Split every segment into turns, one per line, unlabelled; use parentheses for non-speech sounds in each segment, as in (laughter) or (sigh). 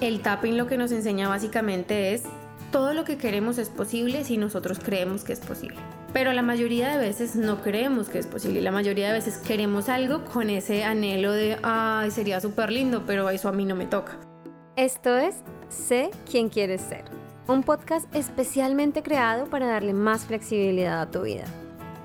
El tapping lo que nos enseña básicamente es todo lo que queremos es posible si nosotros creemos que es posible. Pero la mayoría de veces no creemos que es posible. La mayoría de veces queremos algo con ese anhelo de, ay, sería súper lindo, pero eso a mí no me toca.
Esto es Sé quién quieres ser, un podcast especialmente creado para darle más flexibilidad a tu vida.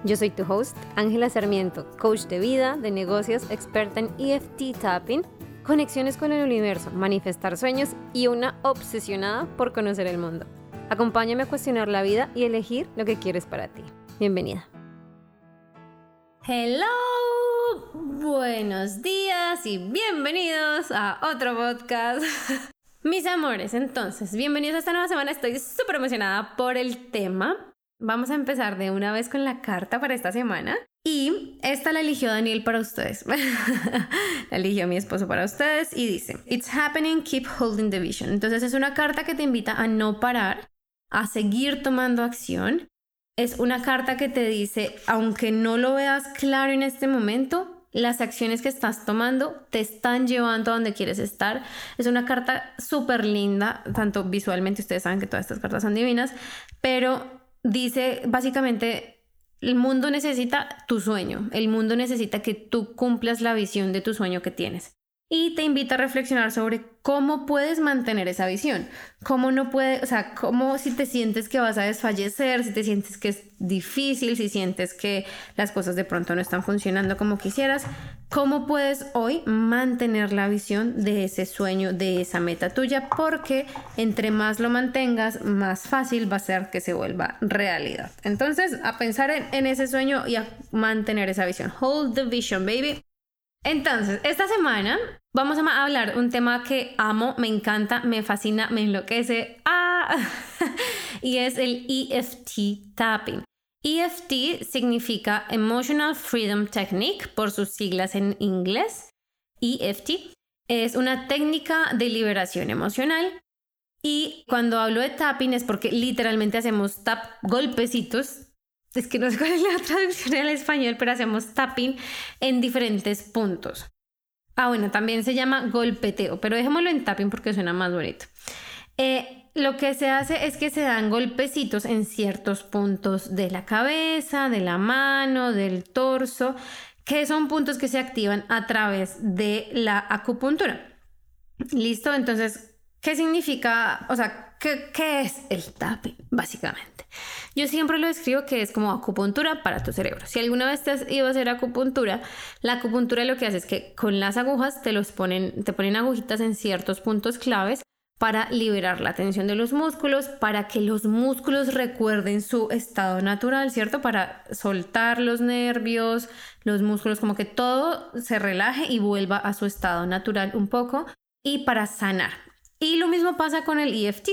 Yo soy tu host, Ángela Sarmiento, coach de vida, de negocios, experta en EFT tapping, conexiones con el universo, manifestar sueños y una obsesionada por conocer el mundo. Acompáñame a cuestionar la vida y elegir lo que quieres para ti. Bienvenida.
Hello, buenos días y bienvenidos a otro podcast. (laughs) Mis amores, entonces, bienvenidos a esta nueva semana. Estoy súper emocionada por el tema. Vamos a empezar de una vez con la carta para esta semana. Y esta la eligió Daniel para ustedes. (laughs) la eligió mi esposo para ustedes y dice, It's happening, keep holding the vision. Entonces es una carta que te invita a no parar, a seguir tomando acción. Es una carta que te dice, aunque no lo veas claro en este momento, las acciones que estás tomando te están llevando a donde quieres estar. Es una carta súper linda, tanto visualmente, ustedes saben que todas estas cartas son divinas, pero dice básicamente, el mundo necesita tu sueño, el mundo necesita que tú cumplas la visión de tu sueño que tienes y te invita a reflexionar sobre cómo puedes mantener esa visión, cómo no puede, o sea, cómo si te sientes que vas a desfallecer, si te sientes que es difícil, si sientes que las cosas de pronto no están funcionando como quisieras, cómo puedes hoy mantener la visión de ese sueño, de esa meta tuya, porque entre más lo mantengas, más fácil va a ser que se vuelva realidad. Entonces, a pensar en, en ese sueño y a mantener esa visión. Hold the vision, baby. Entonces, esta semana vamos a hablar un tema que amo, me encanta, me fascina, me enloquece. ¡Ah! (laughs) y es el EFT tapping. EFT significa Emotional Freedom Technique por sus siglas en inglés. EFT es una técnica de liberación emocional. Y cuando hablo de tapping es porque literalmente hacemos tap golpecitos es que no sé cuál es la (laughs) traducción al español, pero hacemos tapping en diferentes puntos. Ah, bueno, también se llama golpeteo, pero dejémoslo en tapping porque suena más bonito. Eh, lo que se hace es que se dan golpecitos en ciertos puntos de la cabeza, de la mano, del torso, que son puntos que se activan a través de la acupuntura. ¿Listo? Entonces, ¿qué significa? O sea, ¿qué, qué es el tapping, básicamente? Yo siempre lo describo que es como acupuntura para tu cerebro. Si alguna vez te has ido a hacer acupuntura, la acupuntura lo que hace es que con las agujas te los ponen, te ponen agujitas en ciertos puntos claves para liberar la tensión de los músculos, para que los músculos recuerden su estado natural, ¿cierto? Para soltar los nervios, los músculos, como que todo se relaje y vuelva a su estado natural un poco y para sanar. Y lo mismo pasa con el EFT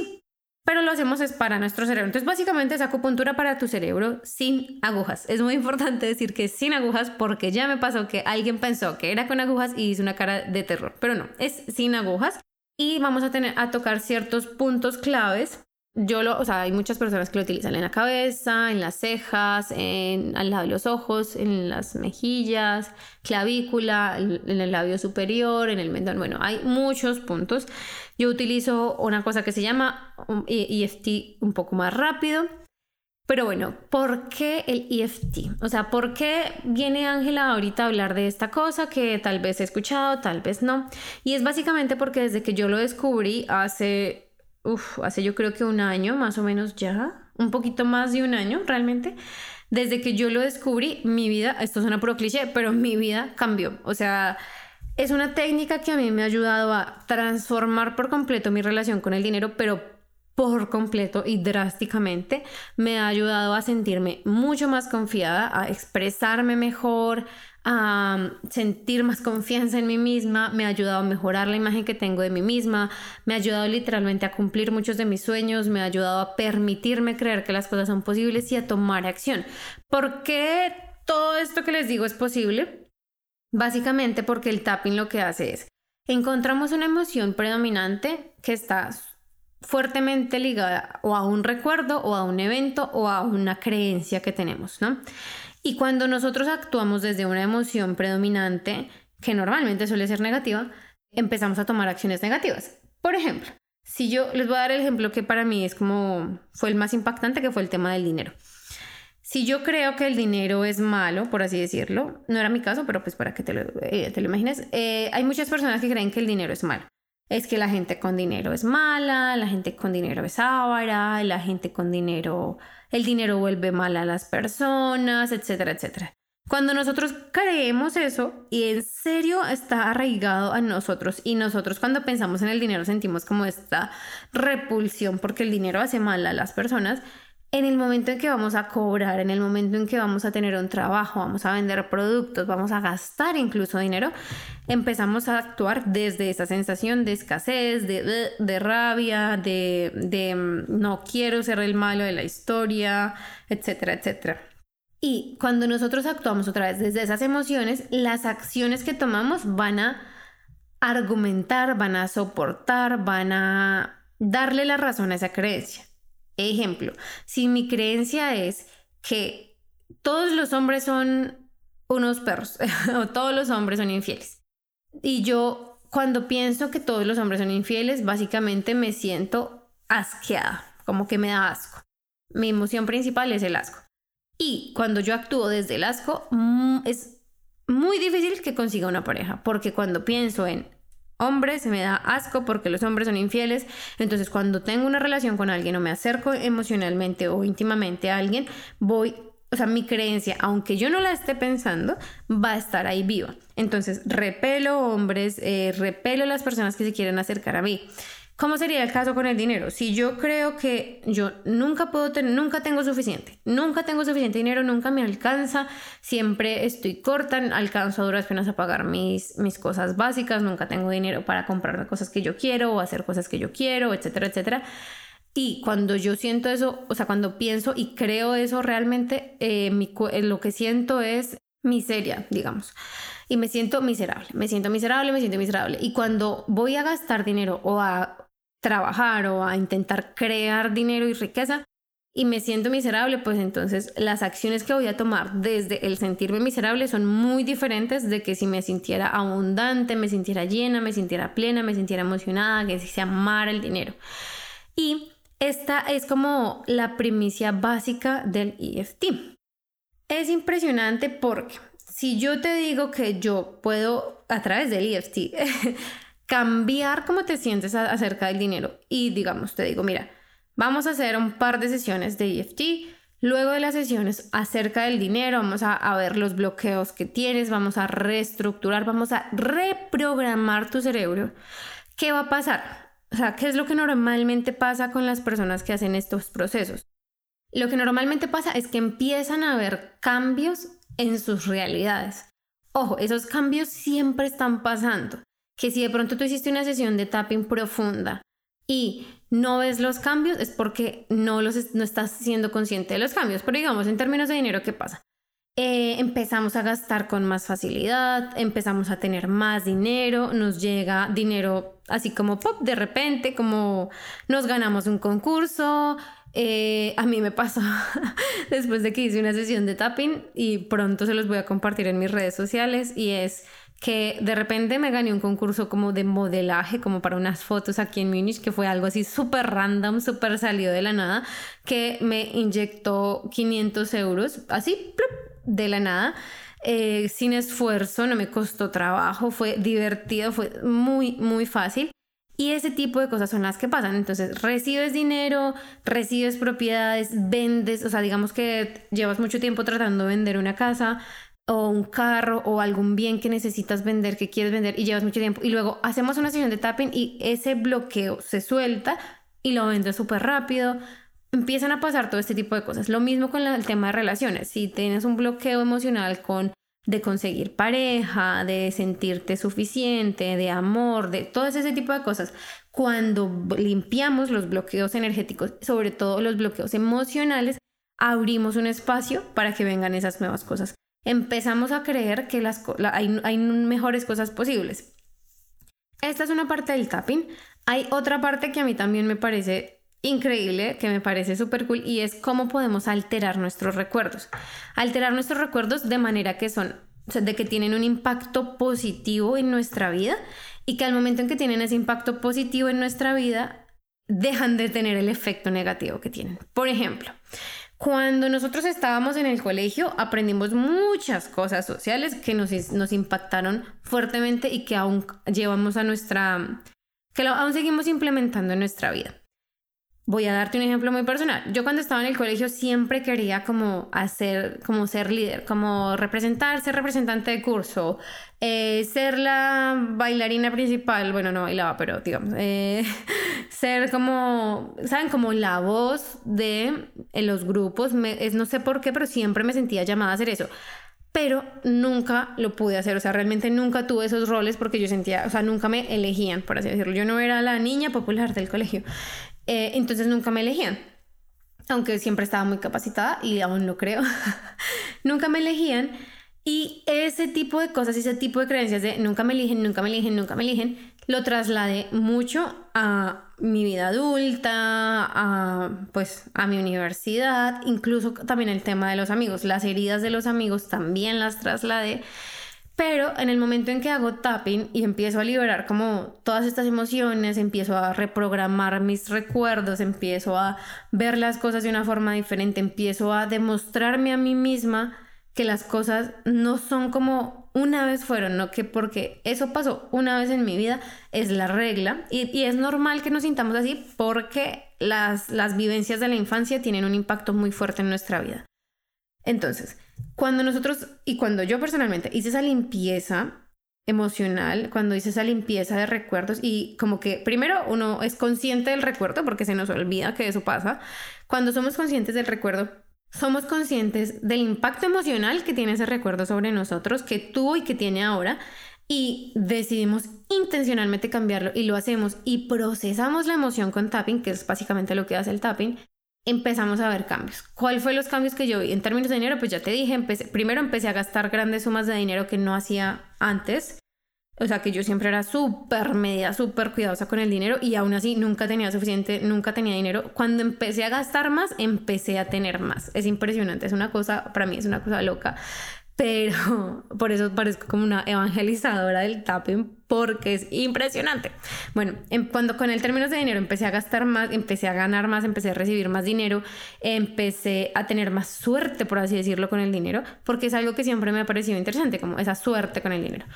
pero lo hacemos es para nuestro cerebro. Entonces, básicamente es acupuntura para tu cerebro sin agujas. Es muy importante decir que sin agujas porque ya me pasó que alguien pensó que era con agujas y hizo una cara de terror, pero no, es sin agujas. Y vamos a tener a tocar ciertos puntos claves yo lo, o sea, hay muchas personas que lo utilizan en la cabeza, en las cejas, en, al lado de los ojos, en las mejillas, clavícula, en el labio superior, en el mentón. Bueno, hay muchos puntos. Yo utilizo una cosa que se llama EFT un poco más rápido. Pero bueno, ¿por qué el EFT? O sea, ¿por qué viene Ángela ahorita a hablar de esta cosa que tal vez he escuchado, tal vez no? Y es básicamente porque desde que yo lo descubrí hace hace yo creo que un año más o menos ya, un poquito más de un año realmente. Desde que yo lo descubrí, mi vida, esto suena puro cliché, pero mi vida cambió. O sea, es una técnica que a mí me ha ayudado a transformar por completo mi relación con el dinero, pero por completo y drásticamente me ha ayudado a sentirme mucho más confiada, a expresarme mejor, a sentir más confianza en mí misma, me ha ayudado a mejorar la imagen que tengo de mí misma, me ha ayudado literalmente a cumplir muchos de mis sueños, me ha ayudado a permitirme creer que las cosas son posibles y a tomar acción. ¿Por qué todo esto que les digo es posible? Básicamente porque el tapping lo que hace es, encontramos una emoción predominante que está fuertemente ligada o a un recuerdo o a un evento o a una creencia que tenemos, ¿no? Y cuando nosotros actuamos desde una emoción predominante, que normalmente suele ser negativa, empezamos a tomar acciones negativas. Por ejemplo, si yo les voy a dar el ejemplo que para mí es como fue el más impactante, que fue el tema del dinero. Si yo creo que el dinero es malo, por así decirlo, no era mi caso, pero pues para que te lo, eh, te lo imagines, eh, hay muchas personas que creen que el dinero es malo. Es que la gente con dinero es mala, la gente con dinero es ávara, la gente con dinero, el dinero vuelve mal a las personas, etcétera, etcétera. Cuando nosotros creemos eso y en serio está arraigado a nosotros y nosotros cuando pensamos en el dinero sentimos como esta repulsión porque el dinero hace mal a las personas, en el momento en que vamos a cobrar, en el momento en que vamos a tener un trabajo, vamos a vender productos, vamos a gastar incluso dinero, empezamos a actuar desde esa sensación de escasez, de, rabia, de, de mm, no quiero ser el malo de la historia, etcétera, etcétera. Y cuando nosotros actuamos otra vez desde esas emociones, las acciones que tomamos van a argumentar, van a soportar, van a darle la razón a esa creencia. Ejemplo, si mi creencia es que todos los hombres son unos perros (laughs) o todos los hombres son infieles. Y yo cuando pienso que todos los hombres son infieles, básicamente me siento asqueada, como que me da asco. Mi emoción principal es el asco. Y cuando yo actúo desde el asco, mm, es muy difícil que consiga una pareja, porque cuando pienso en hombres, se me da asco porque los hombres son infieles. Entonces, cuando tengo una relación con alguien o me acerco emocionalmente o íntimamente a alguien, voy, o sea, mi creencia, aunque yo no la esté pensando, va a estar ahí viva. Entonces, repelo hombres, eh, repelo las personas que se quieren acercar a mí. ¿Cómo sería el caso con el dinero? Si yo creo que yo nunca puedo tener, nunca tengo suficiente, nunca tengo suficiente dinero, nunca me alcanza, siempre estoy corta, alcanzo a duras penas a pagar mis, mis cosas básicas, nunca tengo dinero para comprarme cosas que yo quiero o hacer cosas que yo quiero, etcétera, etcétera. Y cuando yo siento eso, o sea, cuando pienso y creo eso realmente, eh, lo que siento es miseria, digamos y me siento miserable, me siento miserable, me siento miserable. Y cuando voy a gastar dinero o a trabajar o a intentar crear dinero y riqueza y me siento miserable, pues entonces las acciones que voy a tomar desde el sentirme miserable son muy diferentes de que si me sintiera abundante, me sintiera llena, me sintiera plena, me sintiera emocionada, que si se amara el dinero. Y esta es como la primicia básica del EFT. Es impresionante porque si yo te digo que yo puedo a través del EFT (laughs) cambiar cómo te sientes acerca del dinero. Y digamos, te digo, mira, vamos a hacer un par de sesiones de EFT. Luego de las sesiones acerca del dinero, vamos a, a, ver los bloqueos que tienes, vamos a reestructurar, vamos a reprogramar tu cerebro. ¿Qué va a pasar? O sea, ¿qué es lo que normalmente pasa con las personas que hacen estos procesos? Lo que normalmente pasa es que empiezan a haber cambios en sus realidades. Ojo, esos cambios siempre están pasando que si de pronto tú hiciste una sesión de tapping profunda y no ves los cambios, es porque no, los, no estás siendo consciente de los cambios. Pero digamos, en términos de dinero, ¿qué pasa? Eh, empezamos a gastar con más facilidad, empezamos a tener más dinero, nos llega dinero así como pop de repente, como nos ganamos un concurso. Eh, a mí me pasó (laughs) después de que hice una sesión de tapping y pronto se los voy a compartir en mis redes sociales y es que de repente me gané un concurso como de modelaje, como para unas fotos aquí en Múnich, que fue algo así súper random, súper salido de la nada, que me inyectó 500 euros, así, de la nada. Eh, sin esfuerzo, no me costó trabajo, fue divertido, fue muy, muy fácil. Y ese tipo de cosas son las que pasan. Entonces, recibes dinero, recibes propiedades, vendes, o sea, digamos que llevas mucho tiempo tratando de vender una casa, o un carro o algún bien que necesitas vender, que quieres vender y llevas mucho tiempo y luego hacemos una sesión de tapping y ese bloqueo se suelta y lo vendes súper rápido. Empiezan a pasar todo este tipo de cosas. Lo mismo con el tema de relaciones. Si tienes un bloqueo emocional con de conseguir pareja, de sentirte suficiente, de amor, de todo ese tipo de cosas, cuando limpiamos los bloqueos energéticos, sobre todo los bloqueos emocionales, abrimos un espacio para que vengan esas nuevas cosas empezamos a creer que las hay, hay mejores cosas posibles. Esta es una parte del tapping. Hay otra parte que a mí también me parece increíble, que me parece súper cool, y es cómo podemos alterar nuestros recuerdos. Alterar nuestros recuerdos de manera que son, de que tienen un impacto positivo en nuestra vida y que al momento en que tienen ese impacto positivo en nuestra vida, dejan de tener el efecto negativo que tienen. Por ejemplo, cuando nosotros estábamos en el colegio, aprendimos muchas cosas sociales que nos, nos impactaron fuertemente y que aún llevamos a nuestra, que aún seguimos implementando en nuestra vida. Voy a darte un ejemplo muy personal. Yo cuando estaba en el colegio siempre quería como hacer, como ser líder, como representar, ser representante de curso, eh, ser la bailarina principal, bueno, no bailaba, pero digamos, eh, (laughs) ser como, ¿saben? Como la voz de los grupos. es, no sé por qué, pero siempre me sentía llamada a hacer eso pero nunca lo pude hacer, o sea, realmente nunca tuve esos roles porque yo sentía, o sea, nunca me elegían, por así decirlo, yo no era la niña popular del colegio. Eh, entonces nunca me elegían. Aunque siempre estaba muy capacitada y aún lo creo. (laughs) nunca me elegían. Y ese tipo de cosas, ese tipo de creencias de nunca me eligen, nunca me eligen, nunca me eligen, lo trasladé mucho a mi vida adulta, a, pues, a mi universidad, incluso también el tema de los amigos. Las heridas de los amigos también las trasladé. Pero en el momento en que hago tapping y empiezo a liberar como todas estas emociones, empiezo a reprogramar mis recuerdos, empiezo a ver las cosas de una forma diferente, empiezo a demostrarme a mí misma que las cosas no son como una vez fueron, no que porque eso pasó una vez en mi vida es la regla y, es normal que nos sintamos así porque las, las vivencias de la infancia tienen un impacto muy fuerte en nuestra vida. Entonces, cuando nosotros, y cuando yo personalmente hice esa limpieza emocional, cuando hice esa limpieza de recuerdos y como que primero uno es consciente del recuerdo porque se nos olvida que eso pasa, cuando somos conscientes del recuerdo, somos conscientes del impacto emocional que tiene ese recuerdo sobre nosotros, que tuvo y que tiene ahora, y decidimos intencionalmente cambiarlo y lo hacemos y procesamos la emoción con tapping, que es básicamente lo que hace el tapping, empezamos a ver cambios. ¿Cuál fue los cambios que yo vi? En términos de dinero, pues ya te dije, primero empecé a gastar grandes sumas de dinero que no hacía antes. O sea, que yo siempre era súper media, súper cuidadosa con el dinero y aún así nunca tenía suficiente, nunca tenía dinero. Cuando empecé a gastar más, empecé a tener más. Es impresionante, es una cosa, para mí es una cosa loca pero (laughs) por eso parezco como una evangelizadora del tapping porque es impresionante. Bueno, cuando con el término de dinero empecé a gastar más, empecé a ganar más, empecé a recibir más dinero, empecé a tener más suerte, por así decirlo, con el dinero, porque es algo que siempre me ha parecido interesante, como esa suerte con el dinero.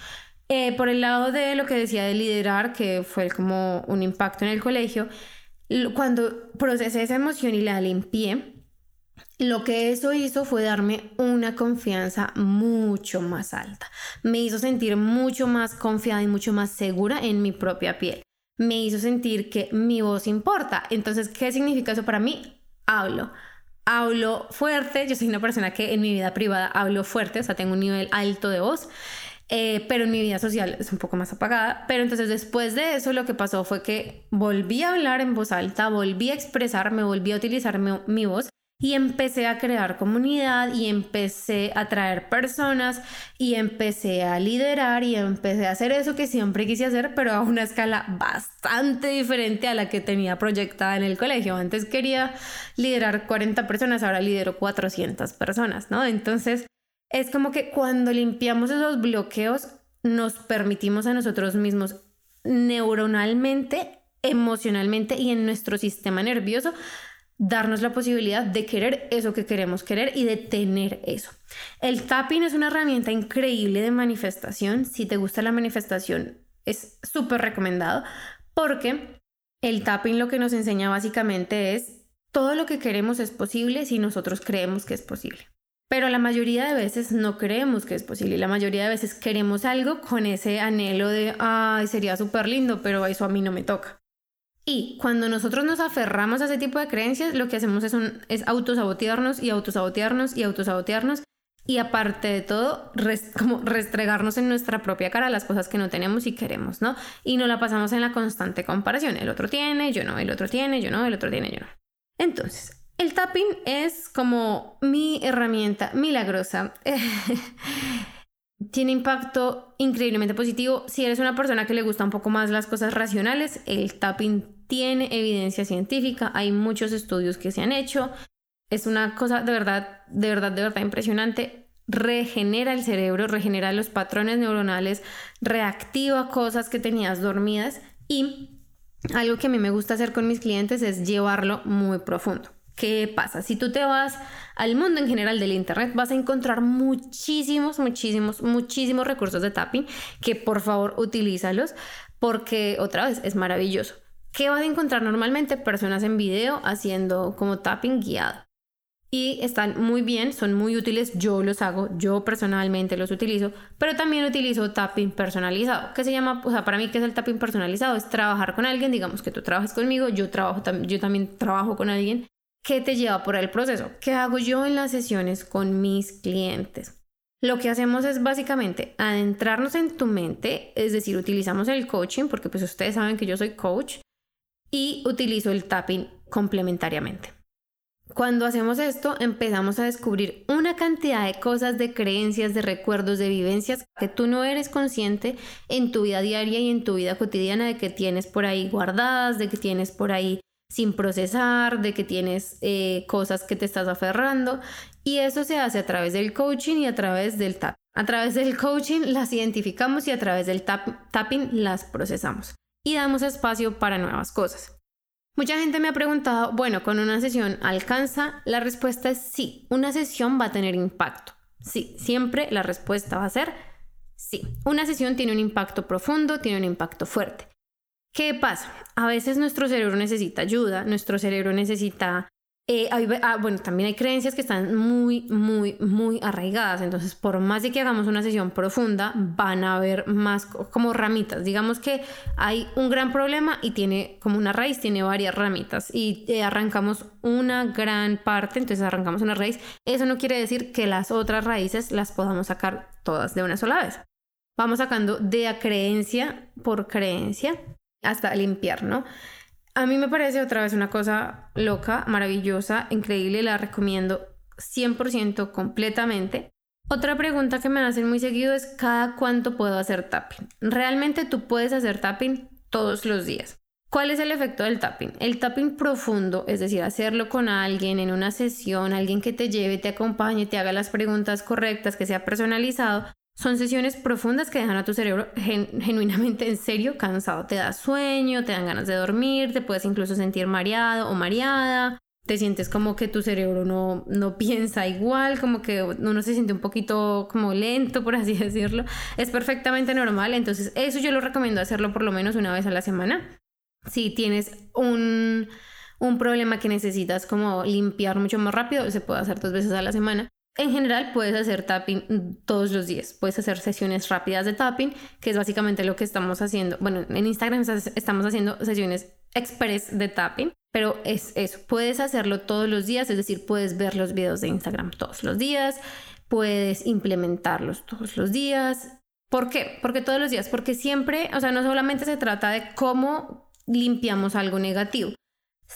Eh, por el lado de lo que decía de liderar, que fue como un impacto en el colegio, cuando procesé esa emoción y la limpié, lo que eso hizo fue darme una confianza mucho más alta. Me hizo sentir mucho más confiada y mucho más segura en mi propia piel. Me hizo sentir que mi voz importa. Entonces, ¿qué significa eso para mí? Hablo. Hablo fuerte. Yo soy una persona que en mi vida privada hablo fuerte, o sea, tengo un nivel alto de voz. Eh, pero en mi vida social es un poco más apagada. Pero entonces después de eso lo que pasó fue que volví a hablar en voz alta, volví a expresarme, volví a utilizar mi voz y empecé a crear comunidad y empecé a traer personas y empecé a liderar y empecé a hacer eso que siempre quise hacer, pero a una escala bastante diferente a la que tenía proyectada en el colegio. Antes quería liderar 40 personas, ahora lidero 400 personas, ¿no? Entonces, es como que cuando limpiamos esos bloqueos, nos permitimos a nosotros mismos neuronalmente, emocionalmente y en nuestro sistema nervioso darnos la posibilidad de querer eso que queremos querer y de tener eso. El tapping es una herramienta increíble de manifestación. Si te gusta la manifestación, es súper recomendado porque el tapping lo que nos enseña básicamente es todo lo que queremos es posible si nosotros creemos que es posible. Pero la mayoría de veces no creemos que es posible. La mayoría de veces queremos algo con ese anhelo de, ay, sería súper lindo, pero eso a mí no me toca. Y cuando nosotros nos aferramos a ese tipo de creencias, lo que hacemos es, un, es autosabotearnos y autosabotearnos y autosabotearnos. Y aparte de todo, como restregarnos en nuestra propia cara las cosas que no tenemos y queremos, ¿no? Y no la pasamos en la constante comparación. El otro tiene, yo no, el otro tiene, yo no, el otro tiene, yo no. Entonces, el tapping es como mi herramienta milagrosa. (laughs) tiene impacto increíblemente positivo. Si eres una persona que le gusta un poco más las cosas racionales, el tapping tiene evidencia científica, hay muchos estudios que se han hecho. Es una cosa de verdad, de verdad, de verdad impresionante. regenera el cerebro, regenera los patrones neuronales, reactiva cosas que tenías dormidas y algo que a mí me gusta hacer con mis clientes es llevarlo muy profundo. ¿Qué pasa? Si tú te vas al mundo en general del Internet, vas a encontrar muchísimos, muchísimos, muchísimos recursos de tapping que por favor utilízalos porque otra vez es maravilloso. ¿Qué vas a encontrar normalmente? Personas en video haciendo como tapping guiado y están muy bien, son muy útiles, yo los hago, yo personalmente los utilizo, pero también utilizo tapping personalizado, que se llama, o sea, para mí que es el tapping personalizado, es trabajar con alguien, digamos que tú trabajas conmigo, yo trabajo yo también trabajo con alguien que te lleva por el proceso. ¿Qué hago yo en las sesiones con mis clientes? Lo que hacemos es básicamente adentrarnos en tu mente, es decir, utilizamos el coaching, porque pues ustedes saben que yo soy coach, y utilizo el tapping complementariamente. Cuando hacemos esto, empezamos a descubrir una cantidad de cosas, de creencias, de recuerdos, de vivencias que tú no eres consciente en tu vida diaria y en tu vida cotidiana de que tienes por ahí guardadas, de que tienes por ahí sin procesar, de que tienes eh, cosas que te estás aferrando. Y eso se hace a través del coaching y a través del tap. A través del coaching las identificamos y a través del tapping las procesamos. Y damos espacio para nuevas cosas. Mucha gente me ha preguntado, bueno, ¿con una sesión alcanza? La respuesta es sí, una sesión va a tener impacto. Sí, siempre la respuesta va a ser sí. Una sesión tiene un impacto profundo, tiene un impacto fuerte. ¿Qué pasa? A veces nuestro cerebro necesita ayuda, nuestro cerebro necesita eh, ah, bueno, también hay creencias que están muy, muy, muy arraigadas. Entonces, por más de que hagamos una sesión profunda, van a haber más como ramitas. Digamos que hay un gran problema y tiene como una raíz, tiene varias ramitas y eh, arrancamos una gran parte, entonces arrancamos una raíz. Eso no quiere decir que las otras raíces las podamos sacar todas de una sola vez. Vamos sacando de creencia por creencia hasta limpiar, ¿no? A mí me parece otra vez una cosa loca, maravillosa, increíble, la recomiendo 100% completamente. Otra pregunta que me hacen muy seguido es cada cuánto puedo hacer tapping. Realmente tú puedes hacer tapping todos los días. ¿Cuál es el efecto del tapping? El tapping profundo, es decir, hacerlo con alguien en una sesión, alguien que te lleve, te acompañe, te haga las preguntas correctas, que sea personalizado, son sesiones profundas que dejan a tu cerebro genuinamente en serio cansado. Te da sueño, te dan ganas de dormir, te puedes incluso sentir mareado o mareada. Te sientes como que tu cerebro no, no piensa igual, como que uno se siente un poquito como lento, por así (laughs) decirlo. Es perfectamente normal, entonces eso yo lo recomiendo hacerlo por lo menos una vez a la semana. Si tienes un, un problema que necesitas como limpiar mucho más rápido, se puede hacer dos veces a la semana. En general puedes hacer tapping todos los días, puedes hacer sesiones rápidas de tapping, que es básicamente lo que estamos haciendo. Bueno, en Instagram estamos haciendo sesiones express de tapping, pero es eso, puedes hacerlo todos los días, es decir, puedes ver los videos de Instagram todos los días, puedes implementarlos todos los días. ¿Por qué? Porque todos los días, porque siempre, o sea, no solamente se trata de cómo limpiamos algo negativo,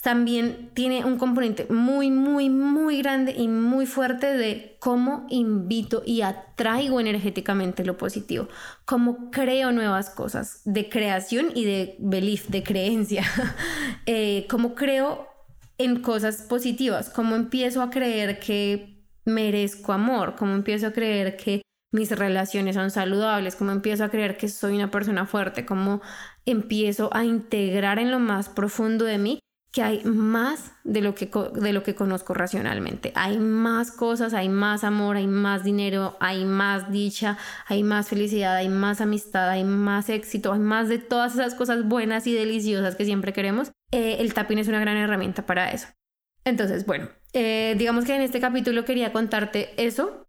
también tiene un componente muy, muy, muy grande y muy fuerte de cómo invito y atraigo energéticamente lo positivo, cómo creo nuevas cosas de creación y de belief, de creencia, (laughs) eh, cómo creo en cosas positivas, cómo empiezo a creer que merezco amor, cómo empiezo a creer que mis relaciones son saludables, cómo empiezo a creer que soy una persona fuerte, cómo empiezo a integrar en lo más profundo de mí que hay más de lo que, de lo que conozco racionalmente. Hay más cosas, hay más amor, hay más dinero, hay más dicha, hay más felicidad, hay más amistad, hay más éxito, hay más de todas esas cosas buenas y deliciosas que siempre queremos. Eh, el tapping es una gran herramienta para eso. Entonces, bueno, eh, digamos que en este capítulo quería contarte eso.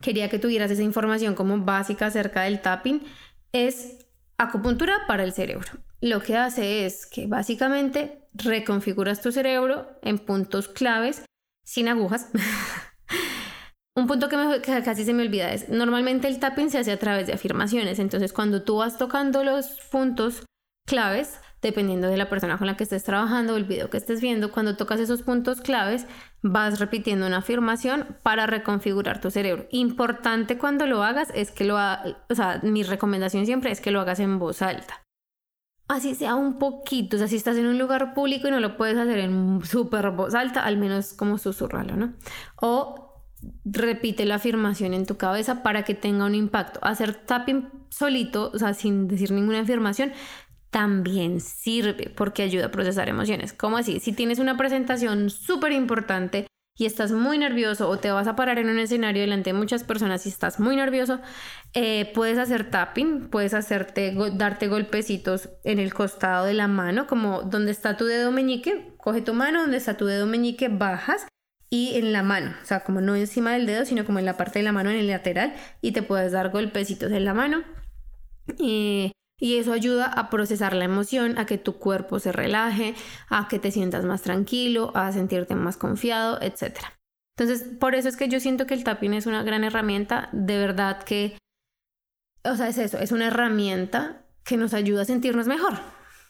Quería que tuvieras esa información como básica acerca del tapping. Es acupuntura para el cerebro. Lo que hace es que básicamente reconfiguras tu cerebro en puntos claves sin agujas. (laughs) Un punto que, casi se me olvida es, normalmente el tapping se hace a través de afirmaciones, entonces cuando tú vas tocando los puntos claves, dependiendo de la persona con la que estés trabajando o el video que estés viendo, cuando tocas esos puntos claves, vas repitiendo una afirmación para reconfigurar tu cerebro. Importante cuando lo hagas es que lo, o sea, mi recomendación siempre es que lo hagas en voz alta así sea un poquito, o sea, si estás en un lugar público y no lo puedes hacer en súper voz alta, al menos como susurralo, ¿no? O repite la afirmación en tu cabeza para que tenga un impacto. Hacer tapping solito, o sea, sin decir ninguna afirmación, también sirve porque ayuda a procesar emociones. ¿Cómo así? Si tienes una presentación súper importante y estás muy nervioso o te vas a parar en un escenario delante de muchas personas y estás muy nervioso, eh, puedes hacer tapping, puedes hacerte, darte golpecitos en el costado de la mano, como donde está tu dedo meñique, coge tu mano, donde está tu dedo meñique, bajas y en la mano, o sea, como no encima del dedo, sino como en la parte de la mano, en el lateral, y te puedes dar golpecitos en la mano. Eh, y eso ayuda a procesar la emoción, a que tu cuerpo se relaje, a que te sientas más tranquilo, a sentirte más confiado, etc. Entonces, por eso es que yo siento que el tapping es una gran herramienta, de verdad que, o sea, es eso, es una herramienta que nos ayuda a sentirnos mejor.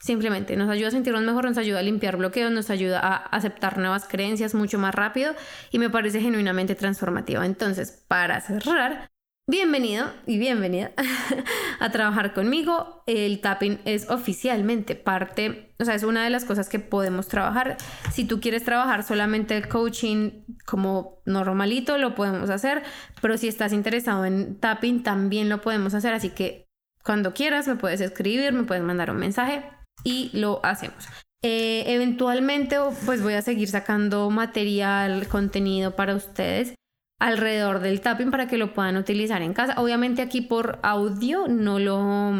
Simplemente nos ayuda a sentirnos mejor, nos ayuda a limpiar bloqueos, nos ayuda a aceptar nuevas creencias mucho más rápido y me parece genuinamente transformativa. Entonces, para cerrar, Bienvenido y bienvenida (laughs) a trabajar conmigo. El tapping es oficialmente parte, o sea, es una de las cosas que podemos trabajar. Si tú quieres trabajar solamente el coaching como normalito, lo podemos hacer, pero si estás interesado en tapping, también lo podemos hacer. Así que cuando quieras, me puedes escribir, me puedes mandar un mensaje y lo hacemos. Eh, eventualmente, pues voy a seguir sacando material, contenido para ustedes alrededor del tapping para que lo puedan utilizar en casa. Obviamente aquí por audio no lo,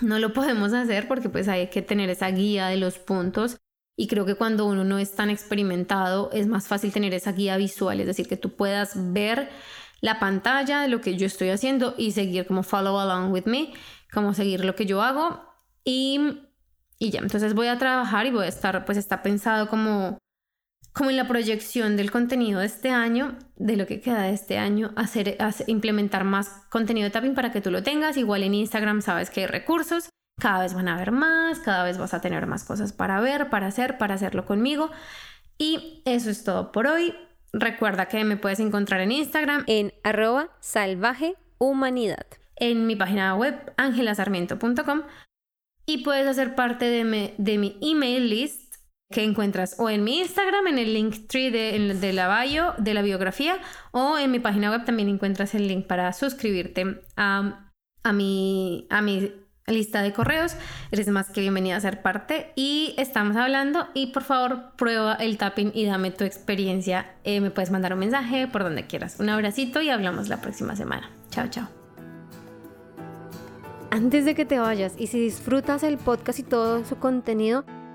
no lo podemos hacer porque pues hay que tener esa guía de los puntos y creo que cuando uno no es tan experimentado es más fácil tener esa guía visual, es decir, que tú puedas ver la pantalla de lo que yo estoy haciendo y seguir como follow along with me, como seguir lo que yo hago y, y ya, entonces voy a trabajar y voy a estar, pues está pensado como como en la proyección del contenido de este año, de lo que queda de este año, hacer, implementar más contenido de tapping para que tú lo tengas. Igual en Instagram sabes que hay recursos, cada vez van a haber más, cada vez vas a tener más cosas para ver, para hacer, para hacerlo conmigo. Y eso es todo por hoy. Recuerda que me puedes encontrar en Instagram
en arroba salvaje humanidad.
En mi página web angelasarmiento.com y puedes hacer parte de de mi email list que encuentras o en mi Instagram, en el link tree de, la bio, de la biografía, o en mi página web también encuentras el link para suscribirte a, a, mi, a mi lista de correos. Eres más que bienvenida a ser parte y estamos hablando y por favor prueba el tapping y dame tu experiencia. Eh, me puedes mandar un mensaje por donde quieras. Un abracito y hablamos la próxima semana. Chao, chao.
Antes de que te vayas y si disfrutas el podcast y todo su contenido,